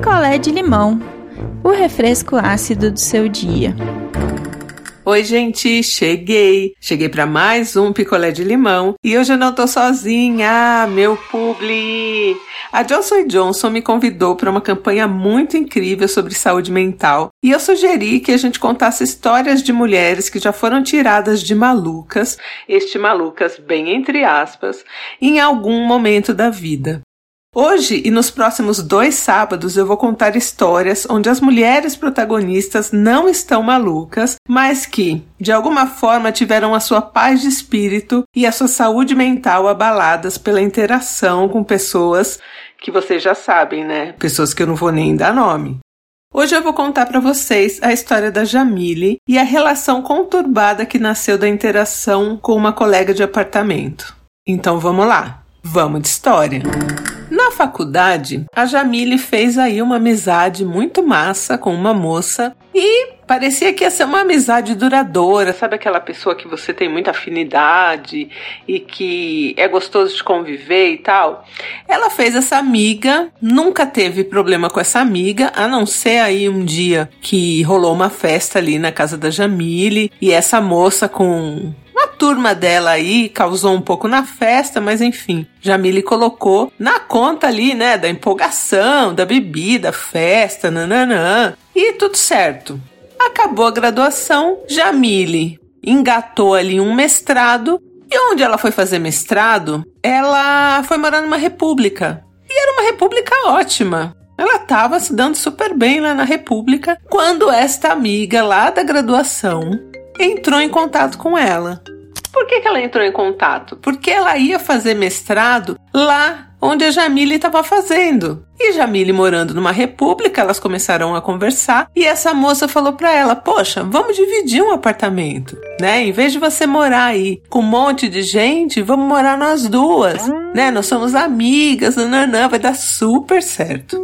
picolé de limão, o refresco ácido do seu dia. Oi, gente, cheguei. Cheguei para mais um picolé de limão e hoje eu não tô sozinha, meu publi. A Johnson Johnson me convidou para uma campanha muito incrível sobre saúde mental e eu sugeri que a gente contasse histórias de mulheres que já foram tiradas de malucas, este malucas bem entre aspas, em algum momento da vida. Hoje e nos próximos dois sábados eu vou contar histórias onde as mulheres protagonistas não estão malucas, mas que, de alguma forma, tiveram a sua paz de espírito e a sua saúde mental abaladas pela interação com pessoas que vocês já sabem, né? Pessoas que eu não vou nem dar nome. Hoje eu vou contar para vocês a história da Jamile e a relação conturbada que nasceu da interação com uma colega de apartamento. Então vamos lá, vamos de história. Faculdade, a Jamile fez aí uma amizade muito massa com uma moça e parecia que ia ser uma amizade duradoura, sabe aquela pessoa que você tem muita afinidade e que é gostoso de conviver e tal. Ela fez essa amiga, nunca teve problema com essa amiga, a não ser aí um dia que rolou uma festa ali na casa da Jamile e essa moça com turma dela aí causou um pouco na festa, mas enfim, Jamile colocou na conta ali, né, da empolgação, da bebida, festa, nananã, e tudo certo. Acabou a graduação, Jamile engatou ali um mestrado, e onde ela foi fazer mestrado, ela foi morar numa república. E era uma república ótima. Ela estava se dando super bem lá na república quando esta amiga lá da graduação entrou em contato com ela. Por que, que ela entrou em contato? Porque ela ia fazer mestrado lá onde a Jamile estava fazendo. E Jamile morando numa república, elas começaram a conversar e essa moça falou para ela: "Poxa, vamos dividir um apartamento, né? Em vez de você morar aí com um monte de gente, vamos morar nós duas, né? Nós somos amigas, nananã, vai dar super certo."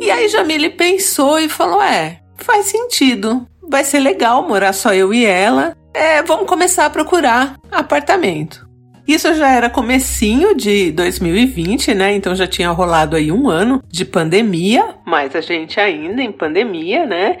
E aí Jamile pensou e falou: "É, faz sentido vai ser legal morar só eu e ela. É, vamos começar a procurar apartamento. Isso já era comecinho de 2020, né? Então já tinha rolado aí um ano de pandemia, mas a gente ainda em pandemia, né?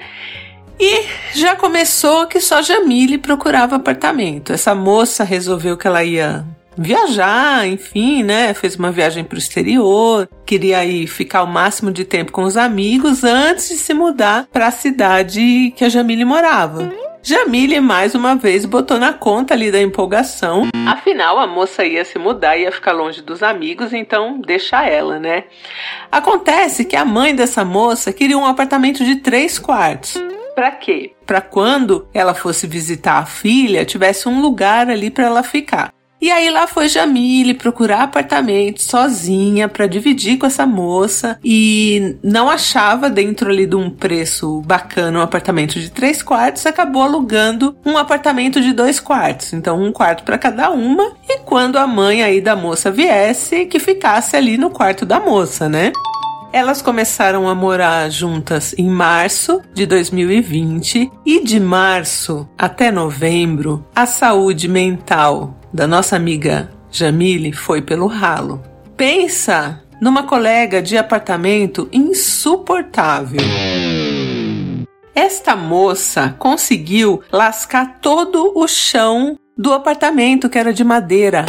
E já começou que só Jamile procurava apartamento. Essa moça resolveu que ela ia viajar, enfim, né? Fez uma viagem para o exterior, queria aí ficar o máximo de tempo com os amigos antes de se mudar para a cidade que a Jamile morava. Jamile mais uma vez botou na conta ali da empolgação. Afinal, a moça ia se mudar, ia ficar longe dos amigos, então deixa ela, né? Acontece que a mãe dessa moça queria um apartamento de três quartos. Para quê? Para quando ela fosse visitar a filha, tivesse um lugar ali para ela ficar. E aí lá foi Jamile procurar apartamento sozinha para dividir com essa moça e não achava dentro ali de um preço bacana um apartamento de três quartos, acabou alugando um apartamento de dois quartos, então um quarto para cada uma e quando a mãe aí da moça viesse que ficasse ali no quarto da moça, né? Elas começaram a morar juntas em março de 2020 e de março até novembro a saúde mental da nossa amiga Jamile foi pelo ralo. Pensa numa colega de apartamento insuportável. Esta moça conseguiu lascar todo o chão do apartamento que era de madeira.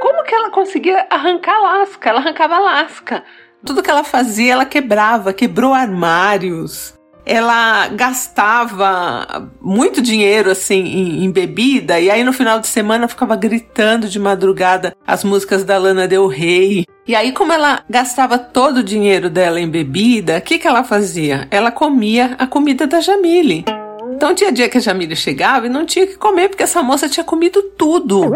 Como que ela conseguia arrancar lasca? Ela arrancava lasca. Tudo que ela fazia, ela quebrava, quebrou armários, ela gastava muito dinheiro assim em, em, bebida e aí no final de semana ficava gritando de madrugada as músicas da Lana Del Rey. E aí como ela gastava todo o dinheiro dela em bebida, o que que ela fazia? Ela comia a comida da Jamile. Então tinha dia que a Jamília chegava e não tinha que comer porque essa moça tinha comido tudo.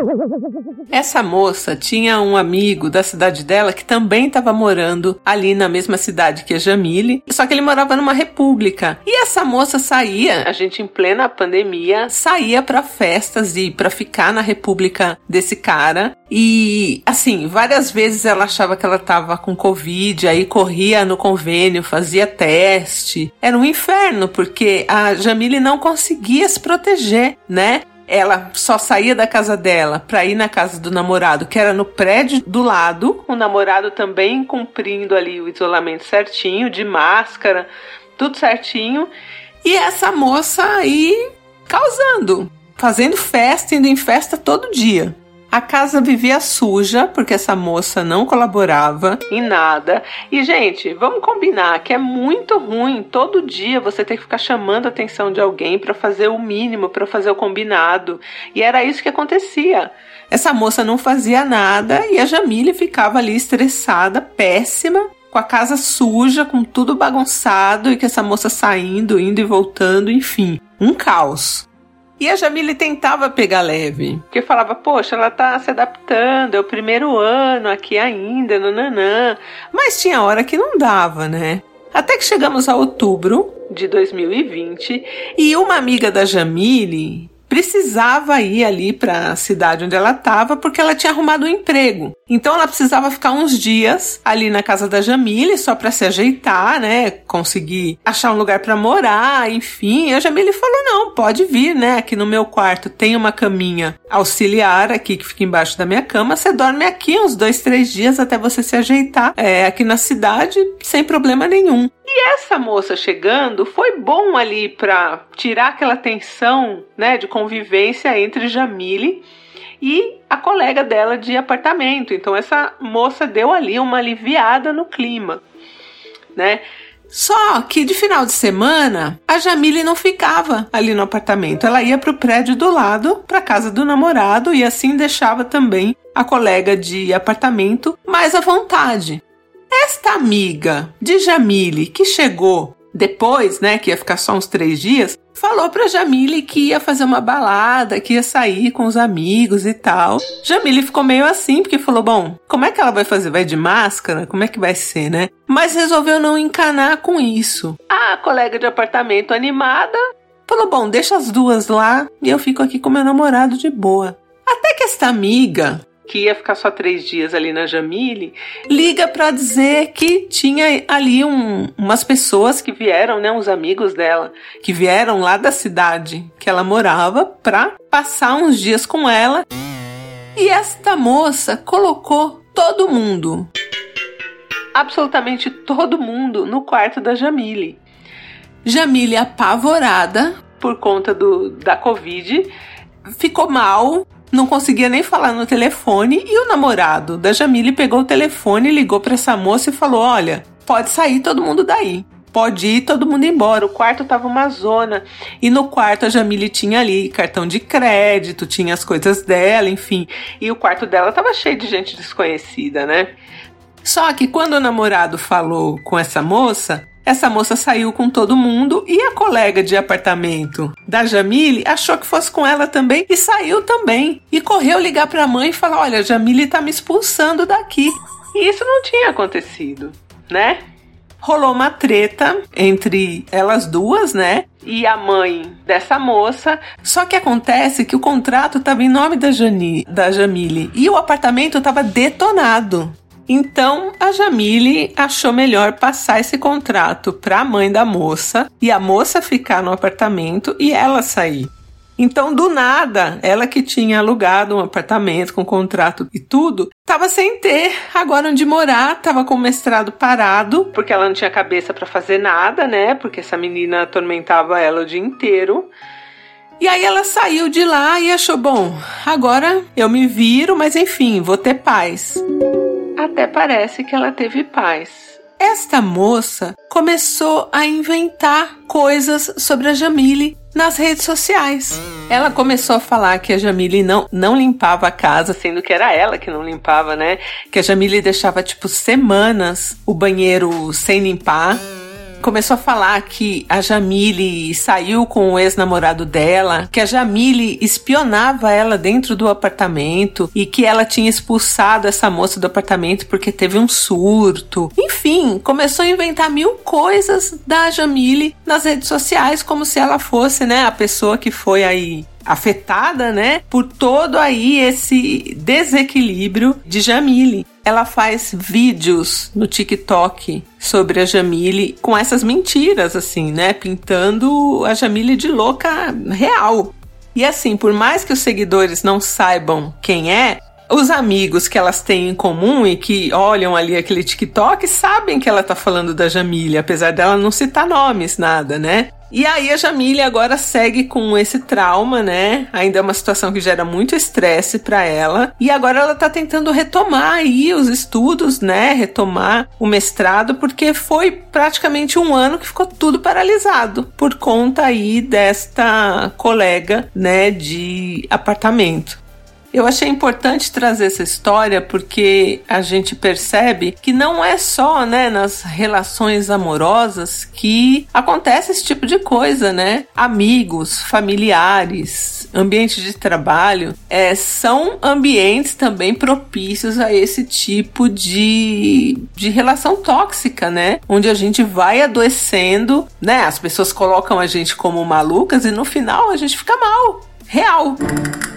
Essa moça tinha um amigo da cidade dela que também estava morando ali na mesma cidade que a Jamile, só que ele morava numa república. E essa moça saía, a gente em plena pandemia, saía para festas e para ficar na república desse cara. E assim, várias vezes ela achava que ela tava com Covid, aí corria no convênio, fazia teste. Era um inferno, porque a Jamile não conseguia se proteger, né? ela só saía da casa dela para ir na casa do namorado, que era no prédio do lado, o namorado também cumprindo ali o isolamento certinho, de máscara, tudo certinho. E essa moça aí causando, fazendo festa, indo em festa todo dia. A casa vivia suja porque essa moça não colaborava em nada. E, gente, vamos combinar que é muito ruim todo dia você ter que ficar chamando a atenção de alguém para fazer o mínimo, para fazer o combinado. E era isso que acontecia. Essa moça não fazia nada e a Jamile ficava ali estressada, péssima, com a casa suja, com tudo bagunçado e que essa moça saindo, indo e voltando, enfim, um caos. E a Jamile tentava pegar leve, porque falava, poxa, ela tá se adaptando, é o primeiro ano aqui ainda, nananã. Mas tinha hora que não dava, né? Até que chegamos a outubro de 2020 e uma amiga da Jamile precisava ir ali para a cidade onde ela estava porque ela tinha arrumado um emprego. Então ela precisava ficar uns dias ali na casa da Jamile só para se ajeitar, né? Conseguir achar um lugar para morar, enfim. A Jamile falou: "Não, pode vir, né? Aqui no meu quarto tem uma caminha auxiliar aqui que fica embaixo da minha cama. Você dorme aqui uns dois, três dias até você se ajeitar é, aqui na cidade sem problema nenhum." E essa moça chegando foi bom ali para tirar aquela tensão, né, de convivência entre Jamile e a colega dela de apartamento. Então essa moça deu ali uma aliviada no clima, né? Só que de final de semana, a Jamile não ficava ali no apartamento. Ela ia para o prédio do lado, para casa do namorado, e assim deixava também a colega de apartamento mais à vontade. Esta amiga de Jamile que chegou depois, né, que ia ficar só uns três dias, falou pra Jamile que ia fazer uma balada, que ia sair com os amigos e tal. Jamile ficou meio assim, porque falou: bom, como é que ela vai fazer? Vai de máscara? Como é que vai ser, né? Mas resolveu não encanar com isso. A colega de apartamento animada falou: bom, deixa as duas lá e eu fico aqui com meu namorado de boa. Até que esta amiga que ia ficar só três dias ali na Jamile, liga para dizer que tinha ali um, umas pessoas que vieram, né, uns amigos dela, que vieram lá da cidade que ela morava para passar uns dias com ela. E esta moça colocou todo mundo, absolutamente todo mundo, no quarto da Jamile. Jamile apavorada por conta do, da Covid, ficou mal, não conseguia nem falar no telefone e o namorado da Jamile pegou o telefone, ligou para essa moça e falou: "Olha, pode sair todo mundo daí. Pode ir todo mundo embora. O quarto tava uma zona. E no quarto a Jamile tinha ali cartão de crédito, tinha as coisas dela, enfim. E o quarto dela tava cheio de gente desconhecida, né? Só que quando o namorado falou com essa moça, essa moça saiu com todo mundo e a colega de apartamento da Jamile achou que fosse com ela também e saiu também. E correu ligar para a mãe e falar: Olha, a Jamile tá me expulsando daqui. E isso não tinha acontecido, né? Rolou uma treta entre elas duas, né? E a mãe dessa moça. Só que acontece que o contrato estava em nome da, Jani, da Jamile e o apartamento estava detonado. Então a Jamile achou melhor passar esse contrato para a mãe da moça e a moça ficar no apartamento e ela sair. Então, do nada, ela que tinha alugado um apartamento com contrato e tudo, estava sem ter agora onde morar, estava com o mestrado parado, porque ela não tinha cabeça para fazer nada, né? Porque essa menina atormentava ela o dia inteiro. E aí ela saiu de lá e achou: bom, agora eu me viro, mas enfim, vou ter paz até parece que ela teve paz. Esta moça começou a inventar coisas sobre a Jamile nas redes sociais. Ela começou a falar que a Jamile não, não limpava a casa, sendo que era ela que não limpava, né? Que a Jamile deixava tipo semanas o banheiro sem limpar começou a falar que a Jamile saiu com o ex-namorado dela, que a Jamile espionava ela dentro do apartamento e que ela tinha expulsado essa moça do apartamento porque teve um surto. Enfim, começou a inventar mil coisas da Jamile nas redes sociais, como se ela fosse, né, a pessoa que foi aí afetada, né, por todo aí esse desequilíbrio de Jamile. Ela faz vídeos no TikTok sobre a Jamile com essas mentiras, assim, né, pintando a Jamile de louca real. E assim, por mais que os seguidores não saibam quem é, os amigos que elas têm em comum e que olham ali aquele TikTok sabem que ela tá falando da Jamília, apesar dela não citar nomes, nada, né? E aí a Jamília agora segue com esse trauma, né? Ainda é uma situação que gera muito estresse para ela. E agora ela tá tentando retomar aí os estudos, né? Retomar o mestrado, porque foi praticamente um ano que ficou tudo paralisado por conta aí desta colega, né, de apartamento. Eu achei importante trazer essa história porque a gente percebe que não é só, né, nas relações amorosas que acontece esse tipo de coisa, né? Amigos, familiares, ambiente de trabalho, é, são ambientes também propícios a esse tipo de, de relação tóxica, né? Onde a gente vai adoecendo, né? As pessoas colocam a gente como malucas e no final a gente fica mal real.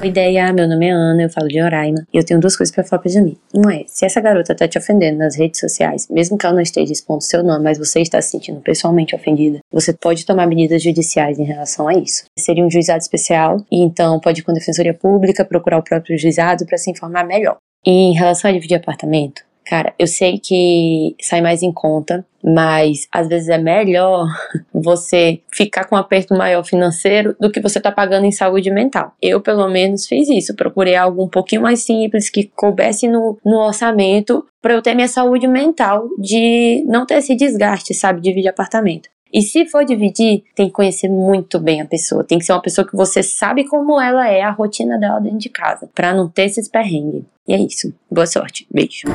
Oi, ideia, meu nome é Ana, eu falo de Roraima e eu tenho duas coisas para falar pra Jamie. Uma é, se essa garota tá te ofendendo nas redes sociais, mesmo que ela não esteja expondo seu nome, mas você está se sentindo pessoalmente ofendida, você pode tomar medidas judiciais em relação a isso. Seria um juizado especial e então pode ir com a defensoria pública, procurar o próprio juizado para se informar melhor. E em relação a dividir apartamento, Cara, eu sei que sai mais em conta, mas às vezes é melhor você ficar com um aperto maior financeiro do que você tá pagando em saúde mental. Eu, pelo menos, fiz isso. Procurei algo um pouquinho mais simples, que coubesse no, no orçamento, para eu ter minha saúde mental de não ter esse desgaste, sabe, de dividir apartamento. E se for dividir, tem que conhecer muito bem a pessoa. Tem que ser uma pessoa que você sabe como ela é, a rotina dela dentro de casa, para não ter esses perrengues. E é isso. Boa sorte. Beijo.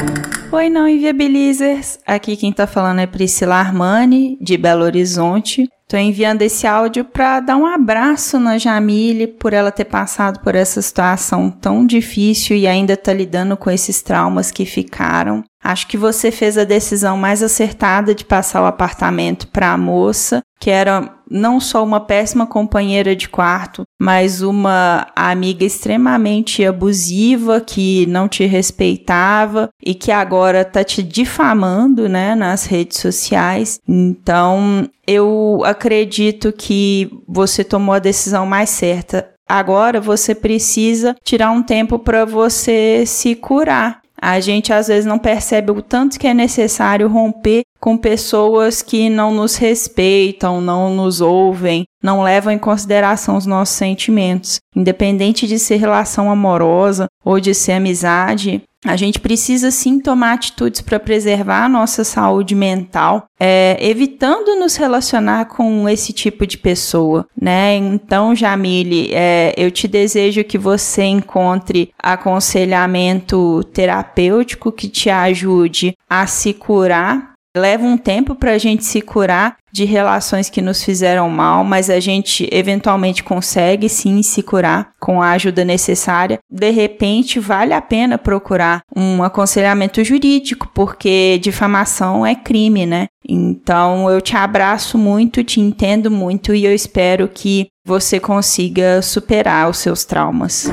Oi, não inviabilizers. Aqui quem tá falando é Priscila Armani, de Belo Horizonte. Tô enviando esse áudio para dar um abraço na Jamile por ela ter passado por essa situação tão difícil e ainda tá lidando com esses traumas que ficaram. Acho que você fez a decisão mais acertada de passar o apartamento para a moça, que era não só uma péssima companheira de quarto, mas uma amiga extremamente abusiva que não te respeitava e que agora tá te difamando, né, nas redes sociais. Então, eu acredito que você tomou a decisão mais certa. Agora você precisa tirar um tempo para você se curar a gente às vezes não percebe o tanto que é necessário romper com pessoas que não nos respeitam, não nos ouvem, não levam em consideração os nossos sentimentos. Independente de ser relação amorosa ou de ser amizade, a gente precisa sim tomar atitudes para preservar a nossa saúde mental, é, evitando nos relacionar com esse tipo de pessoa, né? Então, Jamile, é, eu te desejo que você encontre aconselhamento terapêutico que te ajude a se curar Leva um tempo para a gente se curar de relações que nos fizeram mal, mas a gente eventualmente consegue sim se curar com a ajuda necessária. De repente, vale a pena procurar um aconselhamento jurídico, porque difamação é crime, né? Então, eu te abraço muito, te entendo muito e eu espero que você consiga superar os seus traumas.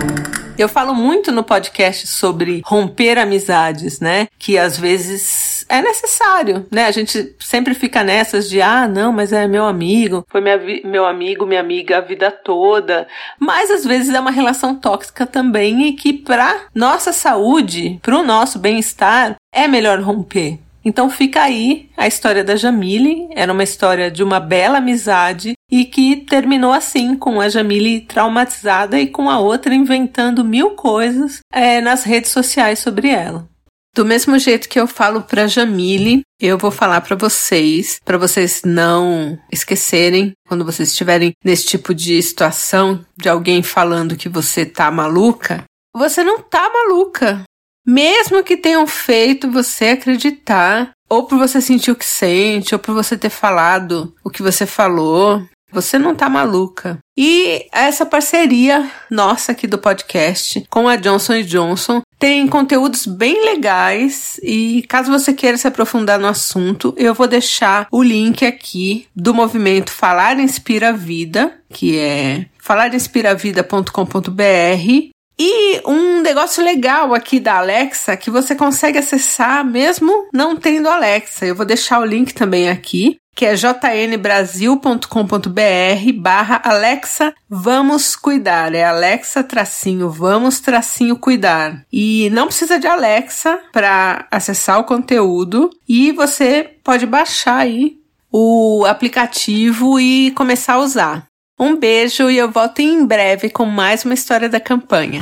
Eu falo muito no podcast sobre romper amizades, né? Que às vezes é necessário, né? A gente sempre fica nessas de, ah, não, mas é meu amigo, foi minha, meu amigo, minha amiga a vida toda. Mas às vezes é uma relação tóxica também e que para nossa saúde, para o nosso bem-estar, é melhor romper. Então fica aí a história da Jamile. Era uma história de uma bela amizade e que terminou assim, com a Jamile traumatizada e com a outra inventando mil coisas é, nas redes sociais sobre ela. Do mesmo jeito que eu falo para Jamile, eu vou falar para vocês, para vocês não esquecerem quando vocês estiverem nesse tipo de situação de alguém falando que você tá maluca, você não tá maluca. Mesmo que tenham feito você acreditar, ou por você sentir o que sente, ou por você ter falado o que você falou, você não tá maluca. E essa parceria nossa aqui do podcast com a Johnson Johnson tem conteúdos bem legais e caso você queira se aprofundar no assunto, eu vou deixar o link aqui do movimento Falar Inspira Vida, que é falarinspiravida.com.br e um negócio legal aqui da Alexa que você consegue acessar mesmo não tendo Alexa. Eu vou deixar o link também aqui. Que é jnbrasil.com.br barra Alexa Vamos Cuidar. É Alexa tracinho Vamos tracinho Cuidar. E não precisa de Alexa para acessar o conteúdo e você pode baixar aí o aplicativo e começar a usar. Um beijo e eu volto em breve com mais uma história da campanha.